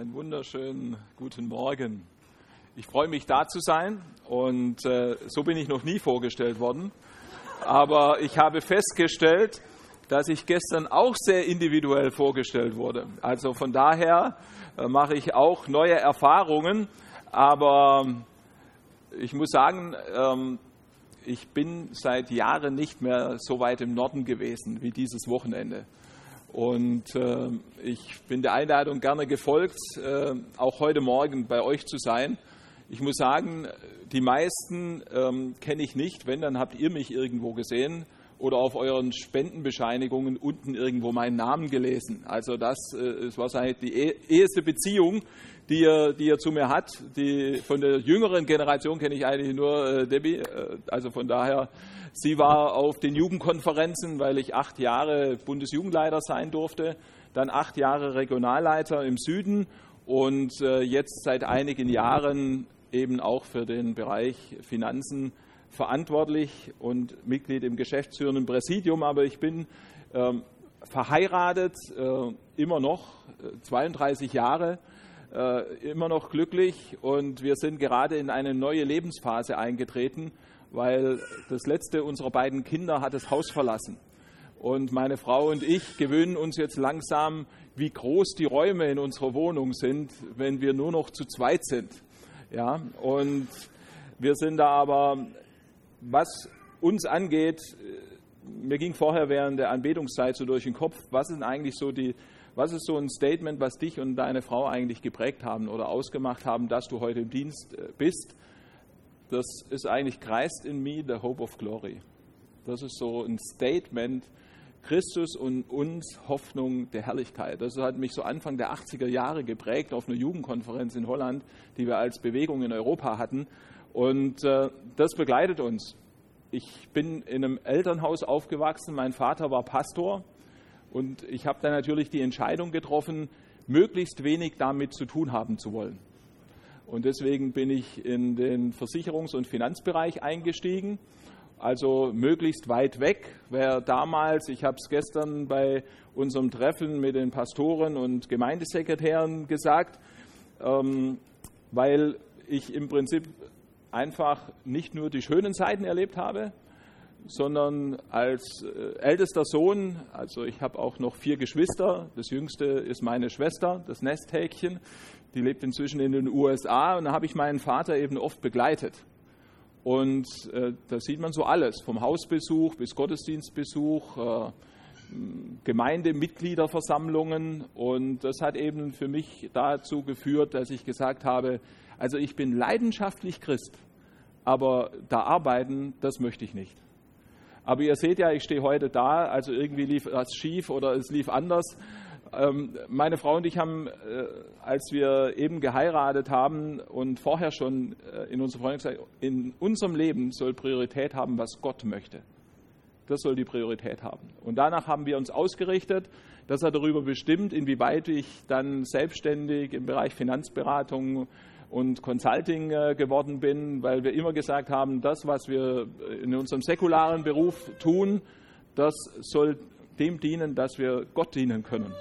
Einen wunderschönen guten Morgen. Ich freue mich, da zu sein und äh, so bin ich noch nie vorgestellt worden. Aber ich habe festgestellt, dass ich gestern auch sehr individuell vorgestellt wurde. Also von daher äh, mache ich auch neue Erfahrungen. Aber ich muss sagen, ähm, ich bin seit Jahren nicht mehr so weit im Norden gewesen wie dieses Wochenende. Und äh, ich bin der Einladung gerne gefolgt, äh, auch heute Morgen bei euch zu sein. Ich muss sagen, die meisten ähm, kenne ich nicht. Wenn, dann habt ihr mich irgendwo gesehen oder auf euren Spendenbescheinigungen unten irgendwo meinen Namen gelesen. Also das äh, ist wahrscheinlich die eheste Beziehung, die er, die er zu mir hat. Die, von der jüngeren Generation kenne ich eigentlich nur äh, Debbie. Äh, also von daher Sie war auf den Jugendkonferenzen, weil ich acht Jahre Bundesjugendleiter sein durfte, dann acht Jahre Regionalleiter im Süden und äh, jetzt seit einigen Jahren eben auch für den Bereich Finanzen verantwortlich und Mitglied im geschäftsführenden Präsidium. Aber ich bin ähm, verheiratet, äh, immer noch, 32 äh, Jahre, immer noch glücklich und wir sind gerade in eine neue Lebensphase eingetreten weil das letzte unserer beiden Kinder hat das Haus verlassen. Und meine Frau und ich gewöhnen uns jetzt langsam, wie groß die Räume in unserer Wohnung sind, wenn wir nur noch zu zweit sind. Ja, und wir sind da aber, was uns angeht, mir ging vorher während der Anbetungszeit so durch den Kopf, was ist eigentlich so die, was ist so ein Statement, was dich und deine Frau eigentlich geprägt haben oder ausgemacht haben, dass du heute im Dienst äh, bist? das ist eigentlich Christ in me, the hope of glory. Das ist so ein Statement, Christus und uns Hoffnung der Herrlichkeit. Das hat mich so Anfang der 80er Jahre geprägt auf einer Jugendkonferenz in Holland, die wir als Bewegung in Europa hatten. Und äh, das begleitet uns. Ich bin in einem Elternhaus aufgewachsen, mein Vater war Pastor und ich habe dann natürlich die Entscheidung getroffen, möglichst wenig damit zu tun haben zu wollen. Und deswegen bin ich in den Versicherungs- und Finanzbereich eingestiegen. Also möglichst weit weg. Wer damals, ich habe es gestern bei unserem Treffen mit den Pastoren und Gemeindesekretären gesagt, ähm, weil ich im Prinzip einfach nicht nur die schönen Seiten erlebt habe, sondern als äh, ältester Sohn, also ich habe auch noch vier Geschwister, das jüngste ist meine Schwester, das Nesthäkchen, die lebt inzwischen in den USA und da habe ich meinen Vater eben oft begleitet. Und äh, da sieht man so alles, vom Hausbesuch bis Gottesdienstbesuch, äh, Gemeindemitgliederversammlungen. Und das hat eben für mich dazu geführt, dass ich gesagt habe, also ich bin leidenschaftlich Christ, aber da arbeiten, das möchte ich nicht. Aber ihr seht ja, ich stehe heute da, also irgendwie lief das schief oder es lief anders. Ähm, meine Frau und ich haben, äh, als wir eben geheiratet haben und vorher schon äh, in unserer Freundin gesagt, in unserem Leben soll Priorität haben, was Gott möchte. Das soll die Priorität haben. Und danach haben wir uns ausgerichtet. Das hat darüber bestimmt, inwieweit ich dann selbstständig im Bereich Finanzberatung und Consulting äh, geworden bin, weil wir immer gesagt haben, das, was wir in unserem säkularen Beruf tun, das soll dem dienen, dass wir Gott dienen können.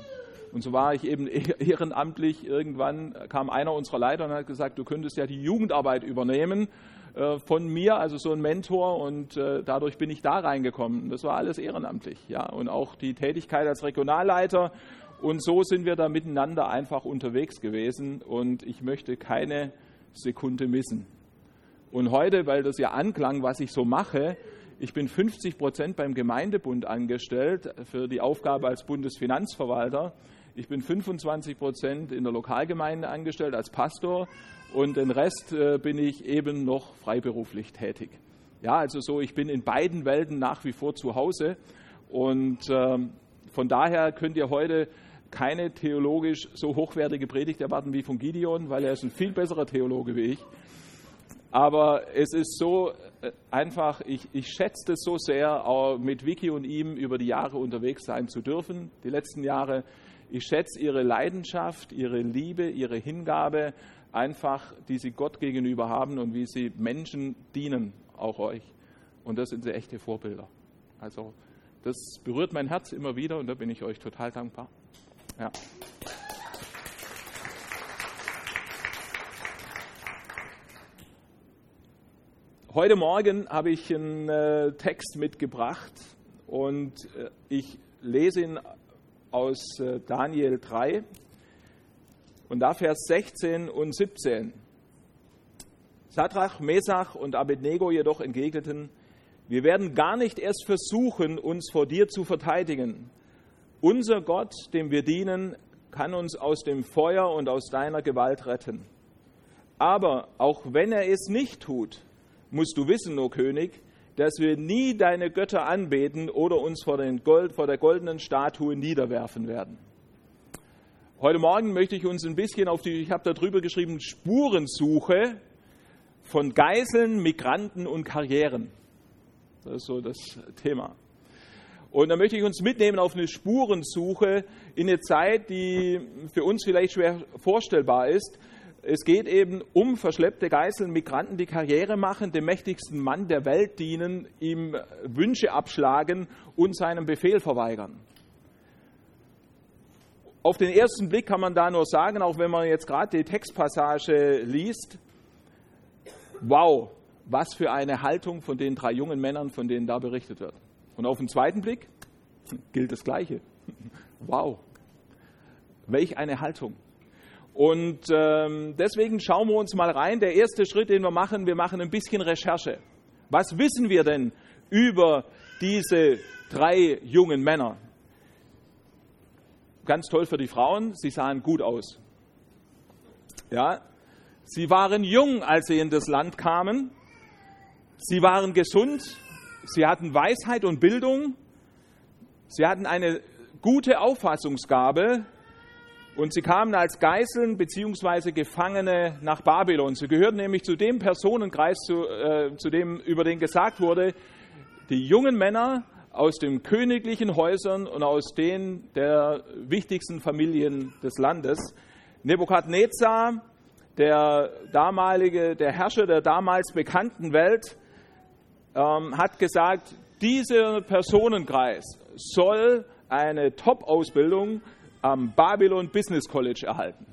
Und so war ich eben ehrenamtlich. Irgendwann kam einer unserer Leiter und hat gesagt, du könntest ja die Jugendarbeit übernehmen äh, von mir, also so ein Mentor. Und äh, dadurch bin ich da reingekommen. Das war alles ehrenamtlich. Ja. Und auch die Tätigkeit als Regionalleiter und so sind wir da miteinander einfach unterwegs gewesen und ich möchte keine Sekunde missen. Und heute, weil das ja anklang, was ich so mache, ich bin 50 Prozent beim Gemeindebund angestellt für die Aufgabe als Bundesfinanzverwalter. Ich bin 25 Prozent in der Lokalgemeinde angestellt als Pastor und den Rest äh, bin ich eben noch freiberuflich tätig. Ja, also so, ich bin in beiden Welten nach wie vor zu Hause und äh, von daher könnt ihr heute keine theologisch so hochwertige Predigt erwarten wie von Gideon, weil er ist ein viel besserer Theologe wie ich. Aber es ist so äh, einfach, ich, ich schätze es so sehr, auch mit Vicky und ihm über die Jahre unterwegs sein zu dürfen, die letzten Jahre. Ich schätze ihre Leidenschaft, ihre Liebe, ihre Hingabe, einfach, die sie Gott gegenüber haben und wie sie Menschen dienen, auch euch. Und das sind sie echte Vorbilder. Also das berührt mein Herz immer wieder und da bin ich euch total dankbar. Ja. Heute Morgen habe ich einen äh, Text mitgebracht und äh, ich lese ihn aus äh, Daniel 3 und da Vers 16 und 17. Satrach, Mesach und Abednego jedoch entgegneten, wir werden gar nicht erst versuchen, uns vor dir zu verteidigen, unser Gott, dem wir dienen, kann uns aus dem Feuer und aus deiner Gewalt retten. Aber auch wenn er es nicht tut, musst du wissen, o König, dass wir nie deine Götter anbeten oder uns vor, Gold, vor der goldenen Statue niederwerfen werden. Heute Morgen möchte ich uns ein bisschen auf die, ich habe darüber geschrieben, Spurensuche von Geiseln, Migranten und Karrieren. Das ist so das Thema. Und da möchte ich uns mitnehmen auf eine Spurensuche in eine Zeit, die für uns vielleicht schwer vorstellbar ist, es geht eben um verschleppte Geiseln, Migranten, die Karriere machen, dem mächtigsten Mann der Welt dienen, ihm Wünsche abschlagen und seinen Befehl verweigern. Auf den ersten Blick kann man da nur sagen, auch wenn man jetzt gerade die Textpassage liest, wow, was für eine Haltung von den drei jungen Männern, von denen da berichtet wird. Und auf den zweiten Blick gilt das Gleiche. Wow, welch eine Haltung. Und ähm, deswegen schauen wir uns mal rein. Der erste Schritt, den wir machen, wir machen ein bisschen Recherche. Was wissen wir denn über diese drei jungen Männer? Ganz toll für die Frauen, sie sahen gut aus. Ja, sie waren jung, als sie in das Land kamen. Sie waren gesund, sie hatten Weisheit und Bildung. Sie hatten eine gute Auffassungsgabe und sie kamen als Geiseln bzw. Gefangene nach Babylon. Sie gehörten nämlich zu dem Personenkreis, zu, äh, zu dem über den gesagt wurde, die jungen Männer aus den königlichen Häusern und aus den der wichtigsten Familien des Landes. Nebukadnezar, der damalige, der Herrscher der damals bekannten Welt, ähm, hat gesagt, dieser Personenkreis soll eine Top-Ausbildung am Babylon Business College erhalten.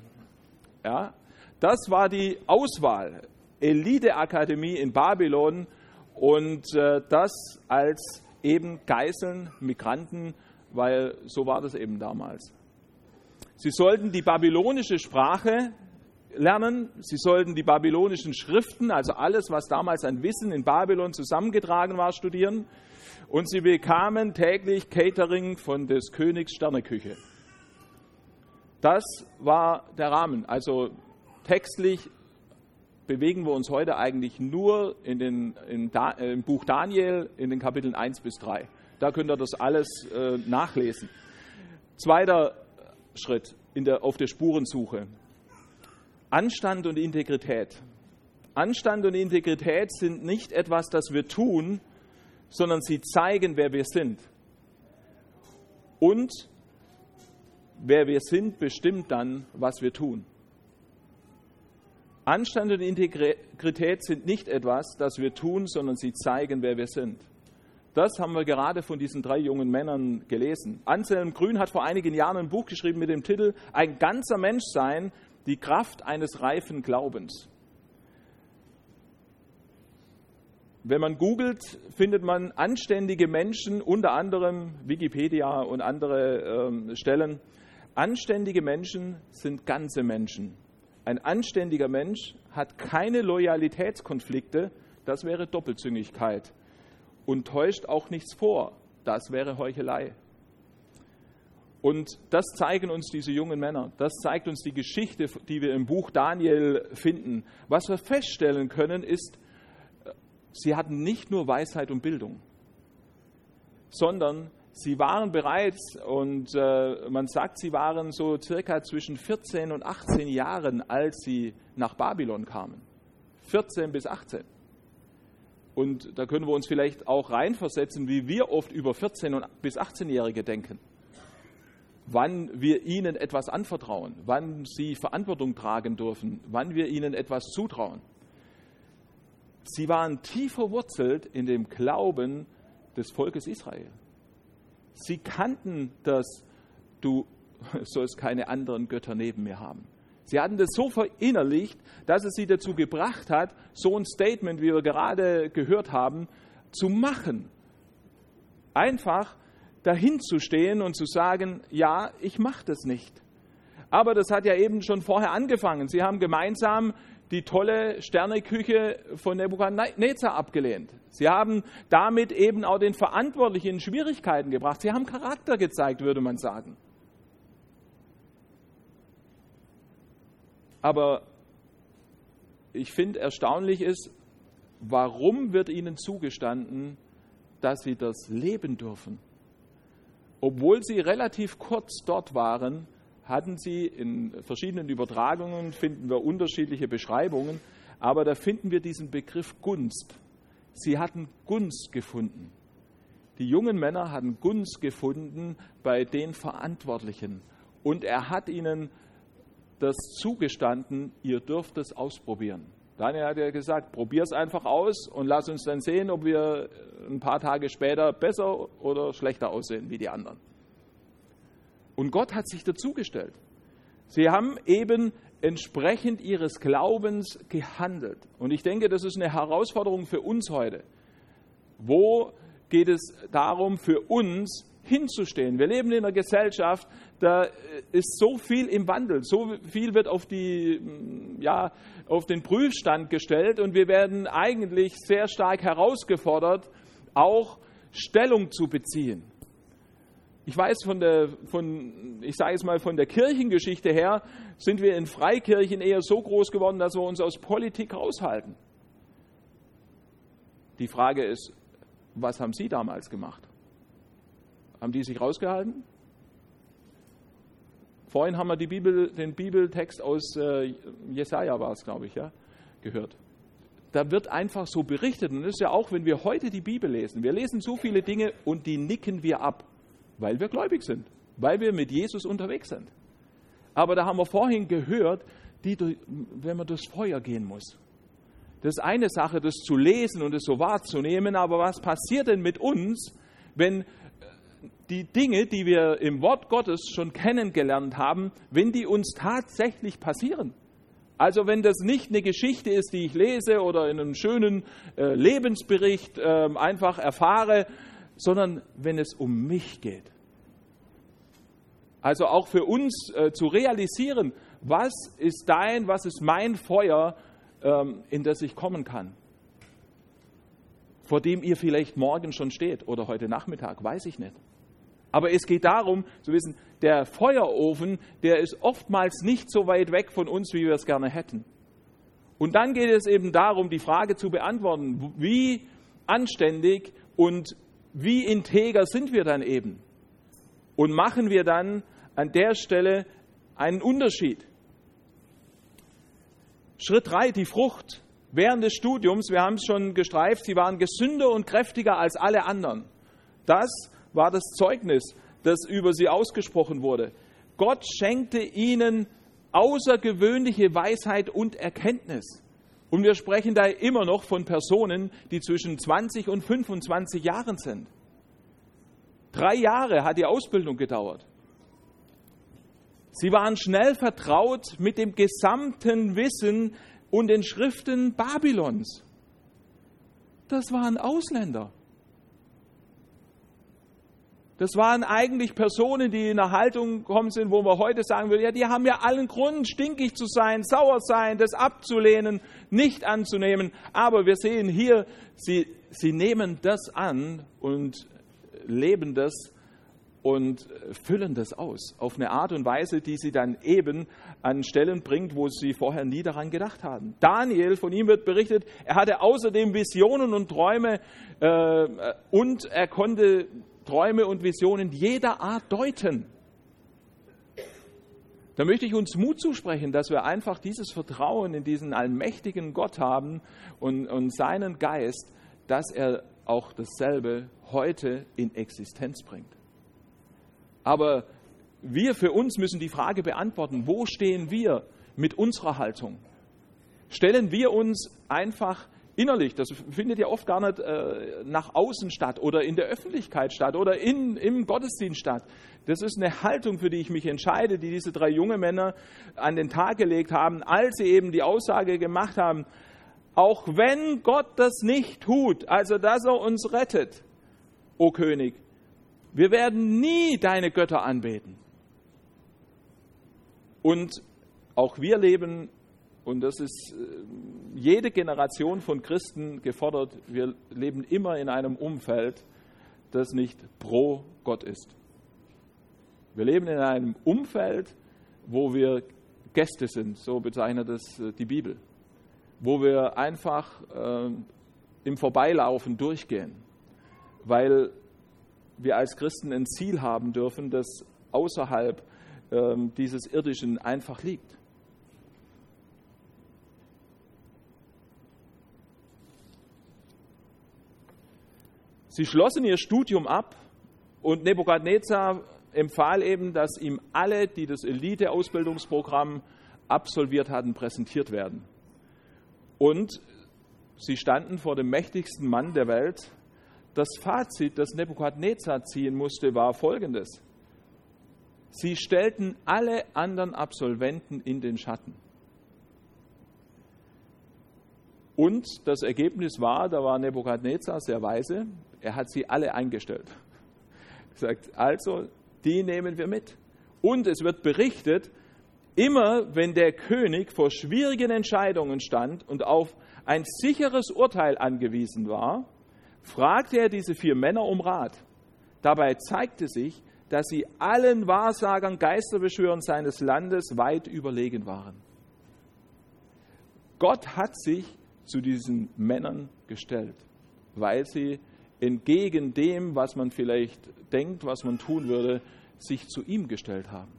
Ja, das war die Auswahl, Elite-Akademie in Babylon und äh, das als eben Geiseln, Migranten, weil so war das eben damals. Sie sollten die babylonische Sprache lernen, sie sollten die babylonischen Schriften, also alles, was damals an Wissen in Babylon zusammengetragen war, studieren und sie bekamen täglich Catering von des Königs Sterneküche. Das war der Rahmen. Also textlich bewegen wir uns heute eigentlich nur in den, in da, äh, im Buch Daniel in den Kapiteln 1 bis 3. Da könnt ihr das alles äh, nachlesen. Zweiter Schritt in der, auf der Spurensuche. Anstand und Integrität. Anstand und Integrität sind nicht etwas, das wir tun, sondern sie zeigen, wer wir sind. Und wer wir sind, bestimmt dann, was wir tun. Anstand und Integrität sind nicht etwas, das wir tun, sondern sie zeigen, wer wir sind. Das haben wir gerade von diesen drei jungen Männern gelesen. Anselm Grün hat vor einigen Jahren ein Buch geschrieben mit dem Titel Ein ganzer Mensch sein, die Kraft eines reifen Glaubens. Wenn man googelt, findet man anständige Menschen, unter anderem Wikipedia und andere ähm, Stellen, Anständige Menschen sind ganze Menschen. Ein anständiger Mensch hat keine Loyalitätskonflikte, das wäre Doppelzüngigkeit. Und täuscht auch nichts vor, das wäre Heuchelei. Und das zeigen uns diese jungen Männer. Das zeigt uns die Geschichte, die wir im Buch Daniel finden. Was wir feststellen können, ist, sie hatten nicht nur Weisheit und Bildung, sondern Sie waren bereits, und äh, man sagt, sie waren so circa zwischen 14 und 18 Jahren, als sie nach Babylon kamen. 14 bis 18. Und da können wir uns vielleicht auch reinversetzen, wie wir oft über 14 bis 18-Jährige denken. Wann wir ihnen etwas anvertrauen, wann sie Verantwortung tragen dürfen, wann wir ihnen etwas zutrauen. Sie waren tief verwurzelt in dem Glauben des Volkes Israel. Sie kannten das, du sollst keine anderen Götter neben mir haben. Sie hatten das so verinnerlicht, dass es sie dazu gebracht hat, so ein Statement, wie wir gerade gehört haben, zu machen. Einfach dahin zu stehen und zu sagen, ja, ich mache das nicht. Aber das hat ja eben schon vorher angefangen. Sie haben gemeinsam die tolle Sterneküche von Nebukadnezar abgelehnt. Sie haben damit eben auch den Verantwortlichen in Schwierigkeiten gebracht. Sie haben Charakter gezeigt, würde man sagen. Aber ich finde erstaunlich ist, warum wird ihnen zugestanden, dass sie das leben dürfen? Obwohl sie relativ kurz dort waren, hatten sie in verschiedenen Übertragungen, finden wir unterschiedliche Beschreibungen, aber da finden wir diesen Begriff Gunst. Sie hatten Gunst gefunden. Die jungen Männer hatten Gunst gefunden bei den Verantwortlichen. Und er hat ihnen das zugestanden, ihr dürft es ausprobieren. Daniel hat ja gesagt, probier es einfach aus und lass uns dann sehen, ob wir ein paar Tage später besser oder schlechter aussehen wie die anderen. Und Gott hat sich dazugestellt. Sie haben eben entsprechend ihres Glaubens gehandelt. Und ich denke, das ist eine Herausforderung für uns heute. Wo geht es darum, für uns hinzustehen? Wir leben in einer Gesellschaft, da ist so viel im Wandel, so viel wird auf, die, ja, auf den Prüfstand gestellt und wir werden eigentlich sehr stark herausgefordert, auch Stellung zu beziehen. Ich weiß von der, von, ich sage es mal, von der Kirchengeschichte her, sind wir in Freikirchen eher so groß geworden, dass wir uns aus Politik raushalten. Die Frage ist, was haben Sie damals gemacht? Haben die sich rausgehalten? Vorhin haben wir Bibel, den Bibeltext aus äh, Jesaja, war es, glaube ich, ja, gehört. Da wird einfach so berichtet. Und das ist ja auch, wenn wir heute die Bibel lesen. Wir lesen so viele Dinge und die nicken wir ab. Weil wir gläubig sind, weil wir mit Jesus unterwegs sind. Aber da haben wir vorhin gehört, die, wenn man durchs Feuer gehen muss. Das ist eine Sache, das zu lesen und es so wahrzunehmen, aber was passiert denn mit uns, wenn die Dinge, die wir im Wort Gottes schon kennengelernt haben, wenn die uns tatsächlich passieren? Also wenn das nicht eine Geschichte ist, die ich lese oder in einem schönen äh, Lebensbericht äh, einfach erfahre, sondern wenn es um mich geht. Also auch für uns äh, zu realisieren, was ist dein, was ist mein Feuer, ähm, in das ich kommen kann. Vor dem ihr vielleicht morgen schon steht oder heute Nachmittag, weiß ich nicht. Aber es geht darum zu wissen, der Feuerofen, der ist oftmals nicht so weit weg von uns, wie wir es gerne hätten. Und dann geht es eben darum, die Frage zu beantworten, wie anständig und wie integer sind wir dann eben? Und machen wir dann an der Stelle einen Unterschied? Schritt 3, die Frucht. Während des Studiums, wir haben es schon gestreift, sie waren gesünder und kräftiger als alle anderen. Das war das Zeugnis, das über sie ausgesprochen wurde. Gott schenkte ihnen außergewöhnliche Weisheit und Erkenntnis. Und wir sprechen da immer noch von Personen, die zwischen 20 und 25 Jahren sind. Drei Jahre hat die Ausbildung gedauert. Sie waren schnell vertraut mit dem gesamten Wissen und den Schriften Babylons. Das waren Ausländer. Das waren eigentlich Personen, die in einer Haltung gekommen sind, wo wir heute sagen würden, ja, die haben ja allen Grund, stinkig zu sein, sauer sein, das abzulehnen, nicht anzunehmen. Aber wir sehen hier, sie, sie nehmen das an und leben das und füllen das aus auf eine Art und Weise, die sie dann eben an Stellen bringt, wo sie vorher nie daran gedacht haben. Daniel, von ihm wird berichtet, er hatte außerdem Visionen und Träume äh, und er konnte Träume und Visionen jeder Art deuten. Da möchte ich uns Mut zusprechen, dass wir einfach dieses Vertrauen in diesen allmächtigen Gott haben und, und seinen Geist, dass er auch dasselbe heute in Existenz bringt. Aber wir für uns müssen die Frage beantworten, wo stehen wir mit unserer Haltung? Stellen wir uns einfach innerlich. Das findet ja oft gar nicht äh, nach außen statt oder in der Öffentlichkeit statt oder in, im Gottesdienst statt. Das ist eine Haltung, für die ich mich entscheide, die diese drei junge Männer an den Tag gelegt haben, als sie eben die Aussage gemacht haben, auch wenn Gott das nicht tut, also dass er uns rettet, o König, wir werden nie deine Götter anbeten. Und auch wir leben und das ist äh, jede Generation von Christen gefordert. Wir leben immer in einem Umfeld, das nicht pro Gott ist. Wir leben in einem Umfeld, wo wir Gäste sind, so bezeichnet es äh, die Bibel, wo wir einfach äh, im Vorbeilaufen durchgehen, weil wir als Christen ein Ziel haben dürfen, das außerhalb äh, dieses Irdischen einfach liegt. Sie schlossen ihr Studium ab und Nebukadnezar empfahl eben, dass ihm alle, die das Elite-Ausbildungsprogramm absolviert hatten, präsentiert werden. Und sie standen vor dem mächtigsten Mann der Welt. Das Fazit, das Nebukadnezar ziehen musste, war folgendes. Sie stellten alle anderen Absolventen in den Schatten. Und das Ergebnis war, da war Nebukadnezar sehr weise, er hat sie alle eingestellt. Er sagt, also, die nehmen wir mit. Und es wird berichtet, immer wenn der König vor schwierigen Entscheidungen stand und auf ein sicheres Urteil angewiesen war, fragte er diese vier Männer um Rat. Dabei zeigte sich, dass sie allen Wahrsagern, Geisterbeschwörern seines Landes weit überlegen waren. Gott hat sich zu diesen Männern gestellt, weil sie entgegen dem, was man vielleicht denkt, was man tun würde, sich zu ihm gestellt haben.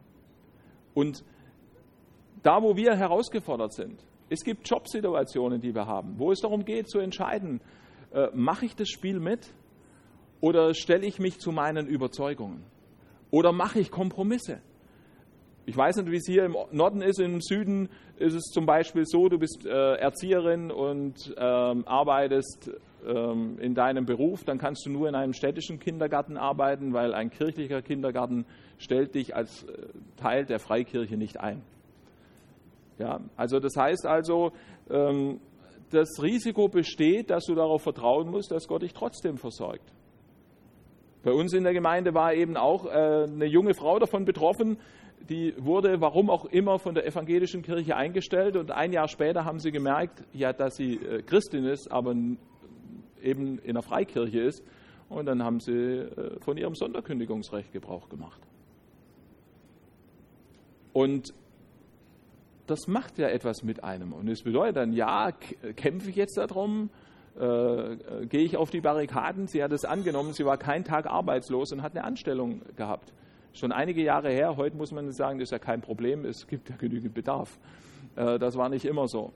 Und da, wo wir herausgefordert sind, es gibt Jobsituationen, die wir haben, wo es darum geht zu entscheiden, äh, mache ich das Spiel mit oder stelle ich mich zu meinen Überzeugungen oder mache ich Kompromisse. Ich weiß nicht, wie es hier im Norden ist. Im Süden ist es zum Beispiel so, du bist äh, Erzieherin und ähm, arbeitest ähm, in deinem Beruf, dann kannst du nur in einem städtischen Kindergarten arbeiten, weil ein kirchlicher Kindergarten stellt dich als äh, Teil der Freikirche nicht ein. Ja, also das heißt also, ähm, das Risiko besteht, dass du darauf vertrauen musst, dass Gott dich trotzdem versorgt. Bei uns in der Gemeinde war eben auch äh, eine junge Frau davon betroffen, die wurde, warum auch immer, von der evangelischen Kirche eingestellt und ein Jahr später haben sie gemerkt, ja, dass sie äh, Christin ist, aber eben in der Freikirche ist. Und dann haben sie äh, von ihrem Sonderkündigungsrecht Gebrauch gemacht. Und das macht ja etwas mit einem. Und es bedeutet dann, ja, kämpfe ich jetzt darum, äh, äh, gehe ich auf die Barrikaden. Sie hat es angenommen, sie war keinen Tag arbeitslos und hat eine Anstellung gehabt. Schon einige Jahre her, heute muss man sagen, das ist ja kein Problem, es gibt ja genügend Bedarf. Äh, das war nicht immer so.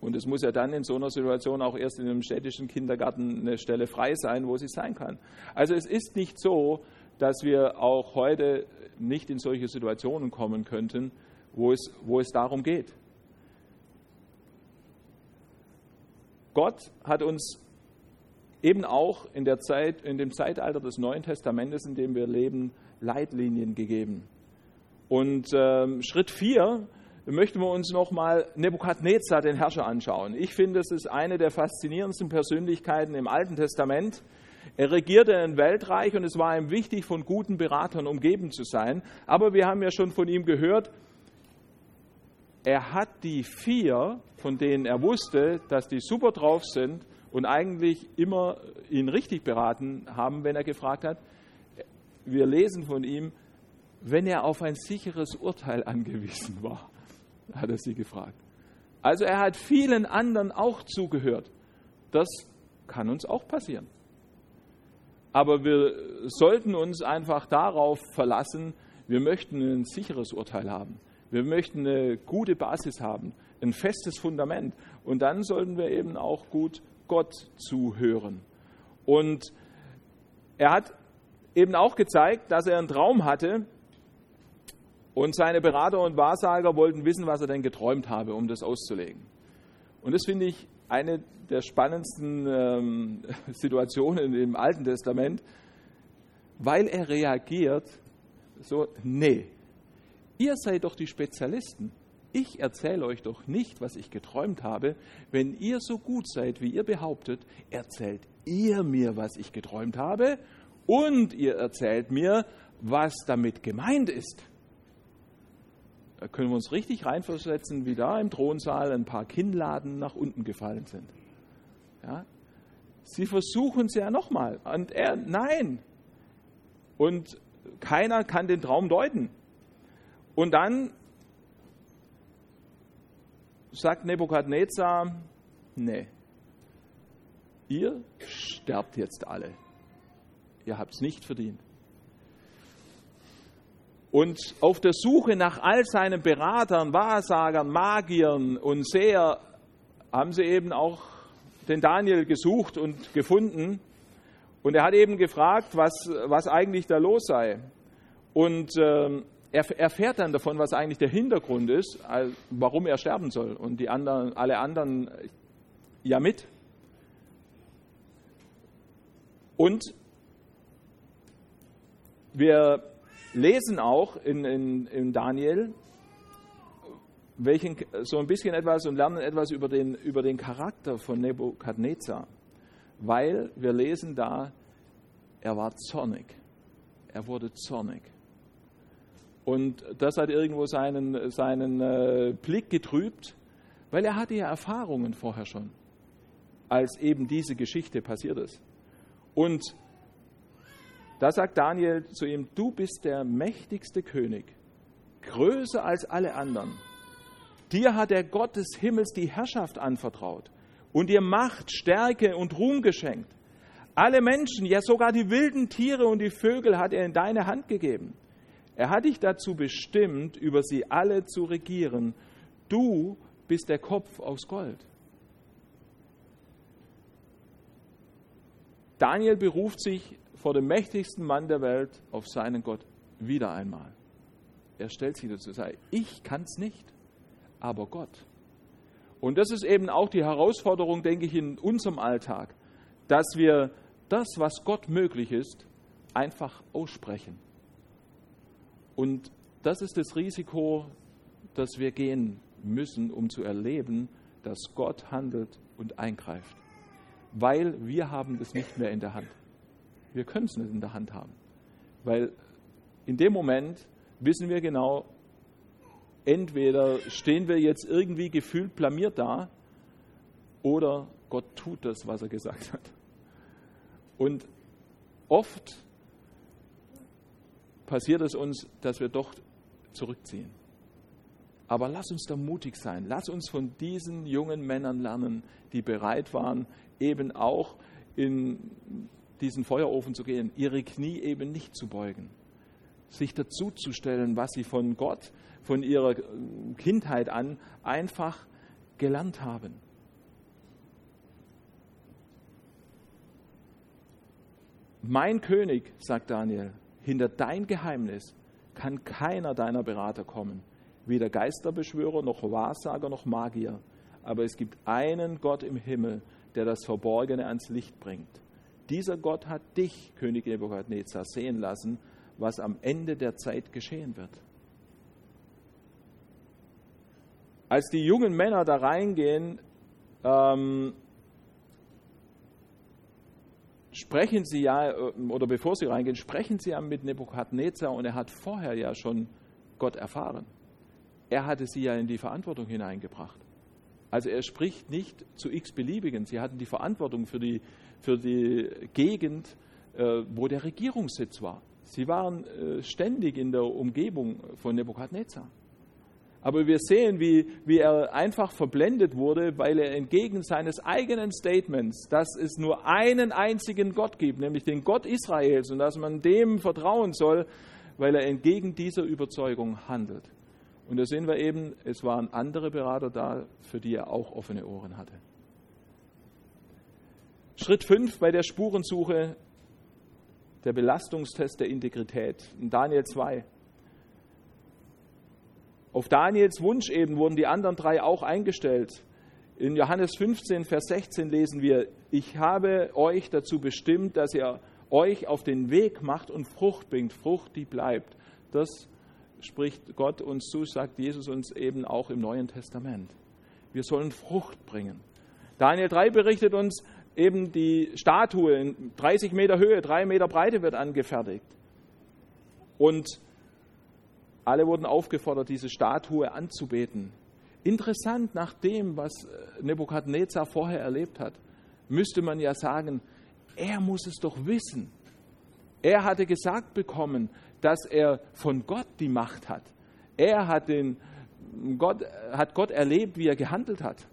Und es muss ja dann in so einer Situation auch erst in einem städtischen Kindergarten eine Stelle frei sein, wo sie sein kann. Also es ist nicht so, dass wir auch heute nicht in solche Situationen kommen könnten, wo es, wo es darum geht. Gott hat uns eben auch in, der Zeit, in dem Zeitalter des Neuen Testamentes, in dem wir leben, Leitlinien gegeben. Und ähm, Schritt 4 möchten wir uns nochmal Nebukadnezar, den Herrscher, anschauen. Ich finde, es ist eine der faszinierendsten Persönlichkeiten im Alten Testament. Er regierte ein Weltreich und es war ihm wichtig, von guten Beratern umgeben zu sein. Aber wir haben ja schon von ihm gehört, er hat die vier, von denen er wusste, dass die super drauf sind und eigentlich immer ihn richtig beraten haben, wenn er gefragt hat. Wir lesen von ihm, wenn er auf ein sicheres Urteil angewiesen war hat er sie gefragt. Also er hat vielen anderen auch zugehört. Das kann uns auch passieren. Aber wir sollten uns einfach darauf verlassen, wir möchten ein sicheres Urteil haben. Wir möchten eine gute Basis haben, ein festes Fundament. Und dann sollten wir eben auch gut Gott zuhören. Und er hat eben auch gezeigt, dass er einen Traum hatte, und seine Berater und Wahrsager wollten wissen, was er denn geträumt habe, um das auszulegen. Und das finde ich eine der spannendsten ähm, Situationen im Alten Testament, weil er reagiert so, nee, ihr seid doch die Spezialisten. Ich erzähle euch doch nicht, was ich geträumt habe. Wenn ihr so gut seid, wie ihr behauptet, erzählt ihr mir, was ich geträumt habe und ihr erzählt mir, was damit gemeint ist. Da können wir uns richtig reinversetzen, wie da im Thronsaal ein paar Kinnladen nach unten gefallen sind. Ja? Sie versuchen es ja nochmal. Und er, nein. Und keiner kann den Traum deuten. Und dann sagt Nebukadnezar, nee, ihr sterbt jetzt alle. Ihr habt es nicht verdient. Und auf der Suche nach all seinen Beratern, Wahrsagern, Magiern und Seher haben sie eben auch den Daniel gesucht und gefunden. Und er hat eben gefragt, was, was eigentlich da los sei. Und äh, er erfährt dann davon, was eigentlich der Hintergrund ist, warum er sterben soll. Und die anderen, alle anderen ja mit. Und wir lesen auch in, in, in Daniel welchen, so ein bisschen etwas und lernen etwas über den, über den Charakter von Nebukadnezar, weil wir lesen da, er war zornig. Er wurde zornig. Und das hat irgendwo seinen, seinen äh, Blick getrübt, weil er hatte ja Erfahrungen vorher schon, als eben diese Geschichte passiert ist. Und da sagt Daniel zu ihm, du bist der mächtigste König, größer als alle anderen. Dir hat der Gott des Himmels die Herrschaft anvertraut und dir Macht, Stärke und Ruhm geschenkt. Alle Menschen, ja sogar die wilden Tiere und die Vögel hat er in deine Hand gegeben. Er hat dich dazu bestimmt, über sie alle zu regieren. Du bist der Kopf aus Gold. Daniel beruft sich vor dem mächtigsten Mann der Welt auf seinen Gott wieder einmal. Er stellt sich dazu, sagt, ich kann es nicht, aber Gott. Und das ist eben auch die Herausforderung, denke ich, in unserem Alltag, dass wir das, was Gott möglich ist, einfach aussprechen. Und das ist das Risiko, das wir gehen müssen, um zu erleben, dass Gott handelt und eingreift. Weil wir haben das nicht mehr in der Hand. Wir können es nicht in der Hand haben. Weil in dem Moment wissen wir genau, entweder stehen wir jetzt irgendwie gefühlt blamiert da oder Gott tut das, was er gesagt hat. Und oft passiert es uns, dass wir doch zurückziehen. Aber lass uns da mutig sein. Lass uns von diesen jungen Männern lernen, die bereit waren, eben auch in diesen Feuerofen zu gehen, ihre Knie eben nicht zu beugen, sich dazuzustellen, was sie von Gott, von ihrer Kindheit an einfach gelernt haben. Mein König, sagt Daniel, hinter dein Geheimnis kann keiner deiner Berater kommen, weder Geisterbeschwörer noch Wahrsager noch Magier, aber es gibt einen Gott im Himmel, der das Verborgene ans Licht bringt. Dieser Gott hat dich, König Nebukadnezar, sehen lassen, was am Ende der Zeit geschehen wird. Als die jungen Männer da reingehen, ähm, sprechen sie ja, äh, oder bevor sie reingehen, sprechen sie ja mit Nebukadnezar und er hat vorher ja schon Gott erfahren. Er hatte sie ja in die Verantwortung hineingebracht. Also er spricht nicht zu x-beliebigen. Sie hatten die Verantwortung für die für die Gegend, äh, wo der Regierungssitz war. Sie waren äh, ständig in der Umgebung von Nebukadnezar. Aber wir sehen, wie, wie er einfach verblendet wurde, weil er entgegen seines eigenen Statements, dass es nur einen einzigen Gott gibt, nämlich den Gott Israels, und dass man dem vertrauen soll, weil er entgegen dieser Überzeugung handelt. Und da sehen wir eben, es waren andere Berater da, für die er auch offene Ohren hatte. Schritt 5 bei der Spurensuche, der Belastungstest der Integrität. In Daniel 2. Auf Daniels Wunsch eben wurden die anderen drei auch eingestellt. In Johannes 15, Vers 16 lesen wir, ich habe euch dazu bestimmt, dass ihr euch auf den Weg macht und Frucht bringt, Frucht, die bleibt. Das spricht Gott uns zu, sagt Jesus uns eben auch im Neuen Testament. Wir sollen Frucht bringen. Daniel 3 berichtet uns, eben die Statue in 30 Meter Höhe, 3 Meter Breite wird angefertigt. Und alle wurden aufgefordert, diese Statue anzubeten. Interessant, nach dem, was äh, Nebukadnezar vorher erlebt hat, müsste man ja sagen, er muss es doch wissen. Er hatte gesagt bekommen, dass er von Gott die Macht hat. Er hat, den Gott, hat Gott erlebt, wie er gehandelt hat,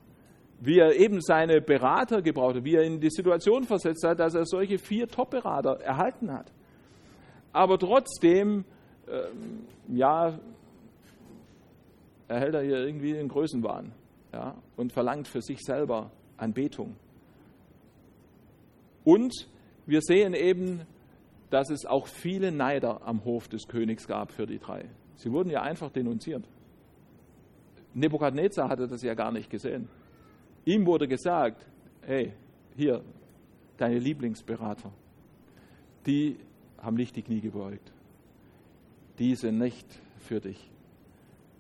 wie er eben seine Berater gebraucht hat, wie er in die Situation versetzt hat, dass er solche vier Top-Berater erhalten hat. Aber trotzdem, ähm, ja, erhält er hier irgendwie den Größenwahn ja, und verlangt für sich selber Anbetung. Und wir sehen eben, dass es auch viele Neider am Hof des Königs gab für die drei. Sie wurden ja einfach denunziert. Nebukadnezar hatte das ja gar nicht gesehen. Ihm wurde gesagt, hey, hier, deine Lieblingsberater, die haben nicht die Knie gebeugt. Die sind nicht für dich.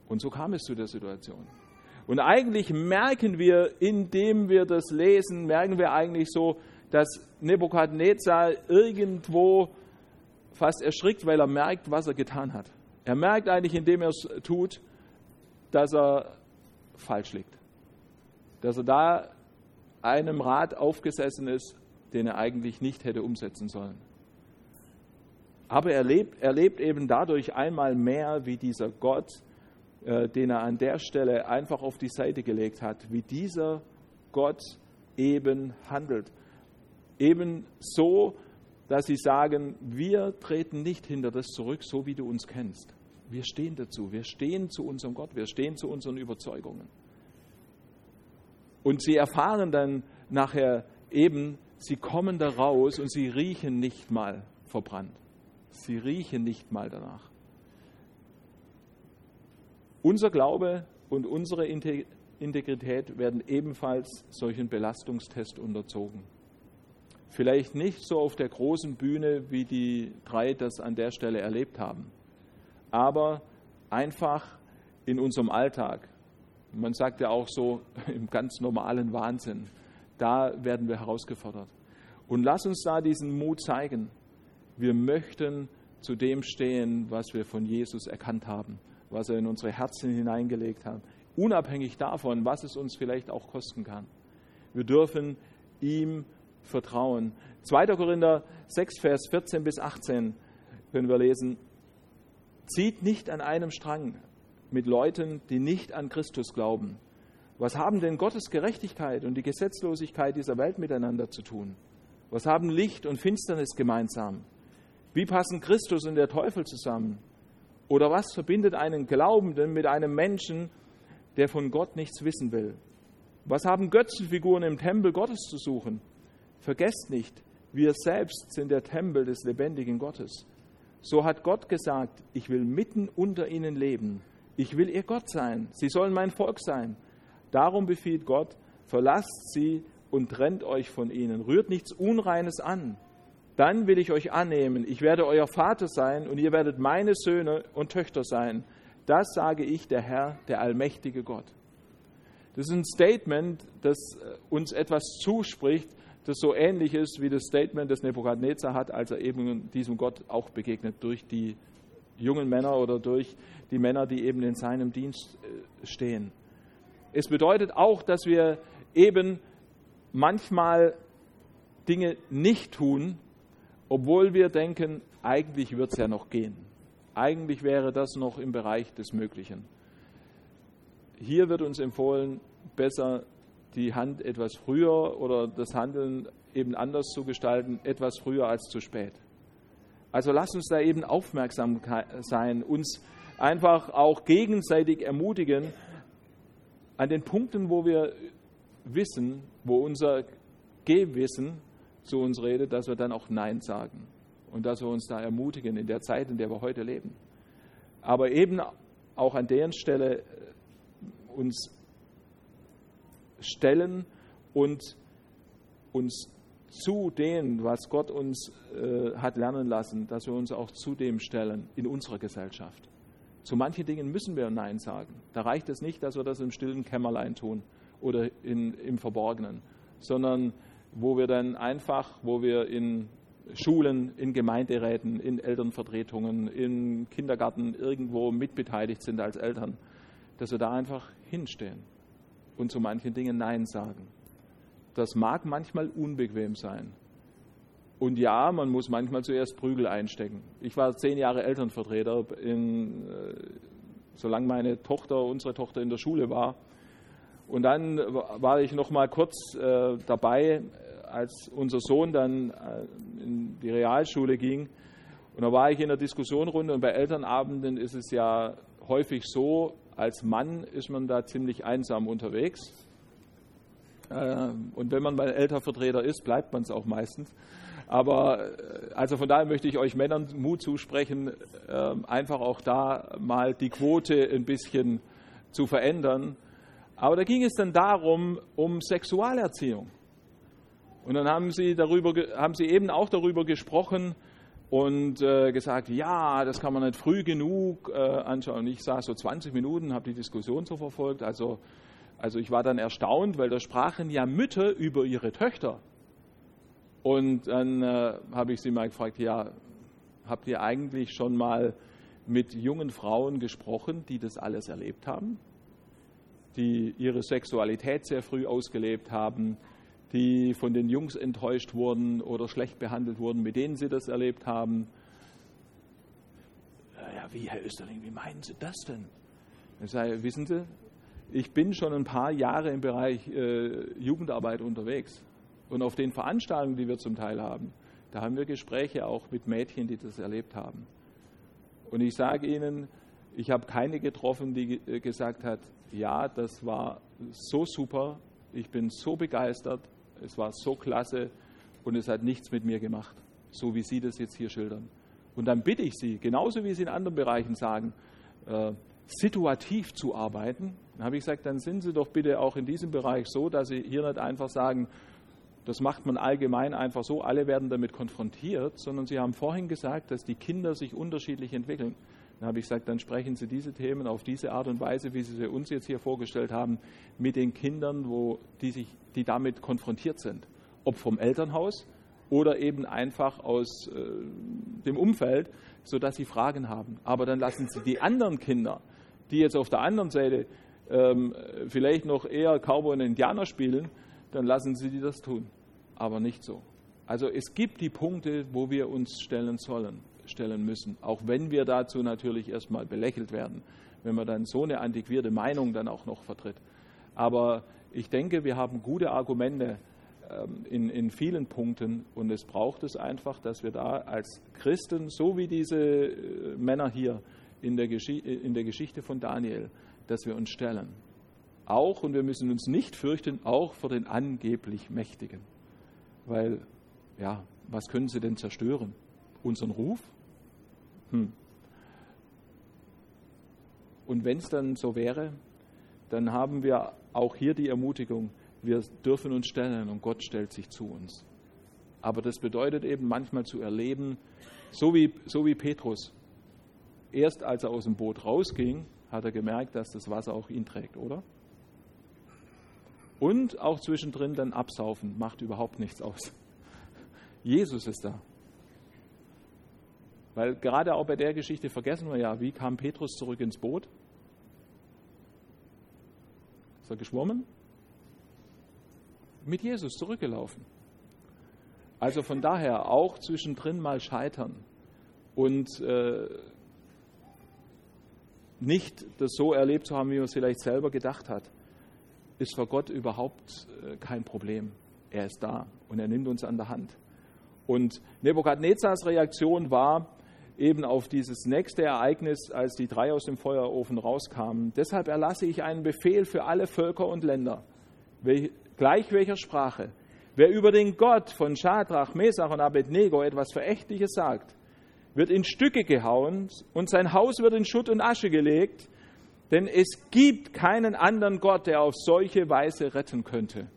Und so kam es zu der Situation. Und eigentlich merken wir, indem wir das lesen, merken wir eigentlich so, dass Nebukadnezar irgendwo fast erschrickt, weil er merkt, was er getan hat. Er merkt eigentlich, indem er es tut, dass er falsch liegt. Dass er da einem Rat aufgesessen ist, den er eigentlich nicht hätte umsetzen sollen. Aber er lebt, er lebt eben dadurch einmal mehr, wie dieser Gott äh, den er an der Stelle einfach auf die Seite gelegt hat, wie dieser Gott eben handelt. Eben so, dass sie sagen, wir treten nicht hinter das zurück, so wie du uns kennst. Wir stehen dazu, wir stehen zu unserem Gott, wir stehen zu unseren Überzeugungen. Und sie erfahren dann nachher eben, sie kommen da raus und sie riechen nicht mal verbrannt. Sie riechen nicht mal danach. Unser Glaube und unsere Integrität werden ebenfalls solchen Belastungstest unterzogen. Vielleicht nicht so auf der großen Bühne, wie die drei das an der Stelle erlebt haben, aber einfach in unserem Alltag. Man sagt ja auch so im ganz normalen Wahnsinn. Da werden wir herausgefordert. Und lass uns da diesen Mut zeigen. Wir möchten zu dem stehen, was wir von Jesus erkannt haben was er in unsere Herzen hineingelegt hat, unabhängig davon, was es uns vielleicht auch kosten kann. Wir dürfen ihm vertrauen. 2. Korinther 6, Vers 14 bis 18 können wir lesen, zieht nicht an einem Strang mit Leuten, die nicht an Christus glauben. Was haben denn Gottes Gerechtigkeit und die Gesetzlosigkeit dieser Welt miteinander zu tun? Was haben Licht und Finsternis gemeinsam? Wie passen Christus und der Teufel zusammen? Oder was verbindet einen Glaubenden mit einem Menschen, der von Gott nichts wissen will? Was haben Götzenfiguren im Tempel Gottes zu suchen? Vergesst nicht, wir selbst sind der Tempel des lebendigen Gottes. So hat Gott gesagt, ich will mitten unter ihnen leben. Ich will ihr Gott sein. Sie sollen mein Volk sein. Darum befiehlt Gott, verlasst sie und trennt euch von ihnen. Rührt nichts Unreines an dann will ich euch annehmen. Ich werde euer Vater sein und ihr werdet meine Söhne und Töchter sein. Das sage ich, der Herr, der allmächtige Gott. Das ist ein Statement, das äh, uns etwas zuspricht, das so ähnlich ist wie das Statement, das Nebukadnezar hat, als er eben diesem Gott auch begegnet, durch die jungen Männer oder durch die Männer, die eben in seinem Dienst äh, stehen. Es bedeutet auch, dass wir eben manchmal Dinge nicht tun, obwohl wir denken, eigentlich wird es ja noch gehen. Eigentlich wäre das noch im Bereich des Möglichen. Hier wird uns empfohlen, besser die Hand etwas früher oder das Handeln eben anders zu gestalten, etwas früher als zu spät. Also lasst uns da eben aufmerksam sein, uns einfach auch gegenseitig ermutigen an den Punkten, wo wir wissen, wo unser Gewissen zu uns redet, dass wir dann auch Nein sagen und dass wir uns da ermutigen in der Zeit, in der wir heute leben. Aber eben auch an der Stelle äh, uns stellen und uns zu dem, was Gott uns äh, hat lernen lassen, dass wir uns auch zu dem stellen in unserer Gesellschaft. Zu manchen Dingen müssen wir Nein sagen. Da reicht es nicht, dass wir das im stillen Kämmerlein tun oder in, im Verborgenen, sondern wo wir dann einfach, wo wir in Schulen, in Gemeinderäten, in Elternvertretungen, in Kindergarten irgendwo mitbeteiligt sind als Eltern, dass wir da einfach hinstehen und zu manchen Dingen Nein sagen. Das mag manchmal unbequem sein. Und ja, man muss manchmal zuerst Prügel einstecken. Ich war zehn Jahre Elternvertreter, in, äh, solange meine Tochter, unsere Tochter in der Schule war. Und dann war ich noch mal kurz äh, dabei, als unser Sohn dann äh, in die Realschule ging. Und da war ich in der Diskussionrunde und bei Elternabenden ist es ja häufig so, als Mann ist man da ziemlich einsam unterwegs. Äh, und wenn man mal Elternvertreter ist, bleibt man es auch meistens. Aber äh, also von daher möchte ich euch Männern Mut zusprechen, ähm, einfach auch da mal die Quote ein bisschen zu verändern. Aber da ging es dann darum, um Sexualerziehung. Und dann haben sie, darüber, haben sie eben auch darüber gesprochen und äh, gesagt, ja, das kann man nicht früh genug äh, anschauen. Ich saß so 20 Minuten, habe die Diskussion so verfolgt. Also, also ich war dann erstaunt, weil da sprachen ja Mütter über ihre Töchter. Und dann äh, habe ich sie mal gefragt, ja, habt ihr eigentlich schon mal mit jungen Frauen gesprochen, die das alles erlebt haben? Die ihre Sexualität sehr früh ausgelebt haben, die von den Jungs enttäuscht wurden oder schlecht behandelt wurden, mit denen sie das erlebt haben. Ja, wie, Herr Österling, wie meinen Sie das denn? Ich sage, wissen Sie, ich bin schon ein paar Jahre im Bereich äh, Jugendarbeit unterwegs. Und auf den Veranstaltungen, die wir zum Teil haben, da haben wir Gespräche auch mit Mädchen, die das erlebt haben. Und ich sage Ihnen, ich habe keine getroffen, die äh, gesagt hat, ja, das war so super, ich bin so begeistert, es war so klasse und es hat nichts mit mir gemacht, so wie Sie das jetzt hier schildern. Und dann bitte ich Sie, genauso wie Sie in anderen Bereichen sagen, äh, situativ zu arbeiten. Dann habe ich gesagt, dann sind Sie doch bitte auch in diesem Bereich so, dass Sie hier nicht einfach sagen, das macht man allgemein einfach so, alle werden damit konfrontiert, sondern Sie haben vorhin gesagt, dass die Kinder sich unterschiedlich entwickeln. Dann habe ich gesagt, dann sprechen Sie diese Themen auf diese Art und Weise, wie Sie sie uns jetzt hier vorgestellt haben, mit den Kindern, wo die, sich, die damit konfrontiert sind. Ob vom Elternhaus oder eben einfach aus äh, dem Umfeld, sodass sie Fragen haben. Aber dann lassen Sie die anderen Kinder, die jetzt auf der anderen Seite ähm, vielleicht noch eher Cowboy und Indianer spielen, dann lassen Sie die das tun. Aber nicht so. Also es gibt die Punkte, wo wir uns stellen sollen stellen müssen, auch wenn wir dazu natürlich erstmal belächelt werden, wenn man dann so eine antiquierte Meinung dann auch noch vertritt. Aber ich denke, wir haben gute Argumente ähm, in, in vielen Punkten und es braucht es einfach, dass wir da als Christen, so wie diese äh, Männer hier in der, in der Geschichte von Daniel, dass wir uns stellen. Auch, und wir müssen uns nicht fürchten, auch vor den angeblich Mächtigen. Weil, ja, was können sie denn zerstören? Unseren Ruf? Hm. Und wenn es dann so wäre, dann haben wir auch hier die Ermutigung, wir dürfen uns stellen und Gott stellt sich zu uns. Aber das bedeutet eben manchmal zu erleben, so wie, so wie Petrus. Erst als er aus dem Boot rausging, hat er gemerkt, dass das Wasser auch ihn trägt, oder? Und auch zwischendrin dann absaufen, macht überhaupt nichts aus. Jesus ist da. Weil gerade auch bei der Geschichte vergessen wir ja, wie kam Petrus zurück ins Boot? Ist er geschwommen? Mit Jesus zurückgelaufen. Also von daher auch zwischendrin mal scheitern und äh, nicht das so erlebt zu haben, wie man es vielleicht selber gedacht hat, ist für Gott überhaupt äh, kein Problem. Er ist da und er nimmt uns an der Hand. Und Nebukadnezars Reaktion war, eben auf dieses nächste Ereignis, als die drei aus dem Feuerofen rauskamen. Deshalb erlasse ich einen Befehl für alle Völker und Länder, gleich welcher Sprache. Wer über den Gott von Schadrach, Mesach und Abednego etwas Verächtliches sagt, wird in Stücke gehauen und sein Haus wird in Schutt und Asche gelegt. Denn es gibt keinen anderen Gott, der auf solche Weise retten könnte.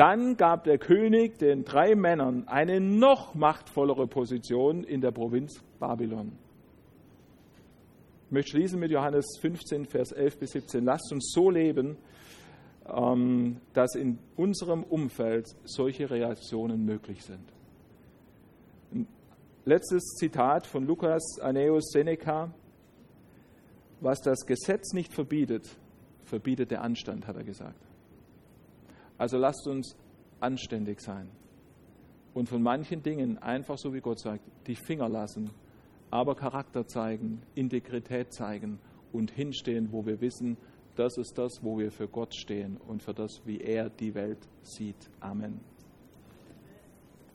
Dann gab der König den drei Männern eine noch machtvollere Position in der Provinz Babylon. Ich möchte schließen mit Johannes 15, Vers 11 bis 17. Lasst uns so leben, ähm, dass in unserem Umfeld solche Reaktionen möglich sind. Ein letztes Zitat von Lukas Aeneus Seneca. Was das Gesetz nicht verbietet, verbietet der Anstand, hat er gesagt. Also lasst uns anständig sein und von manchen Dingen einfach so wie Gott sagt, die Finger lassen, aber Charakter zeigen, Integrität zeigen und hinstehen, wo wir wissen, das ist das, wo wir für Gott stehen und für das, wie er die Welt sieht. Amen.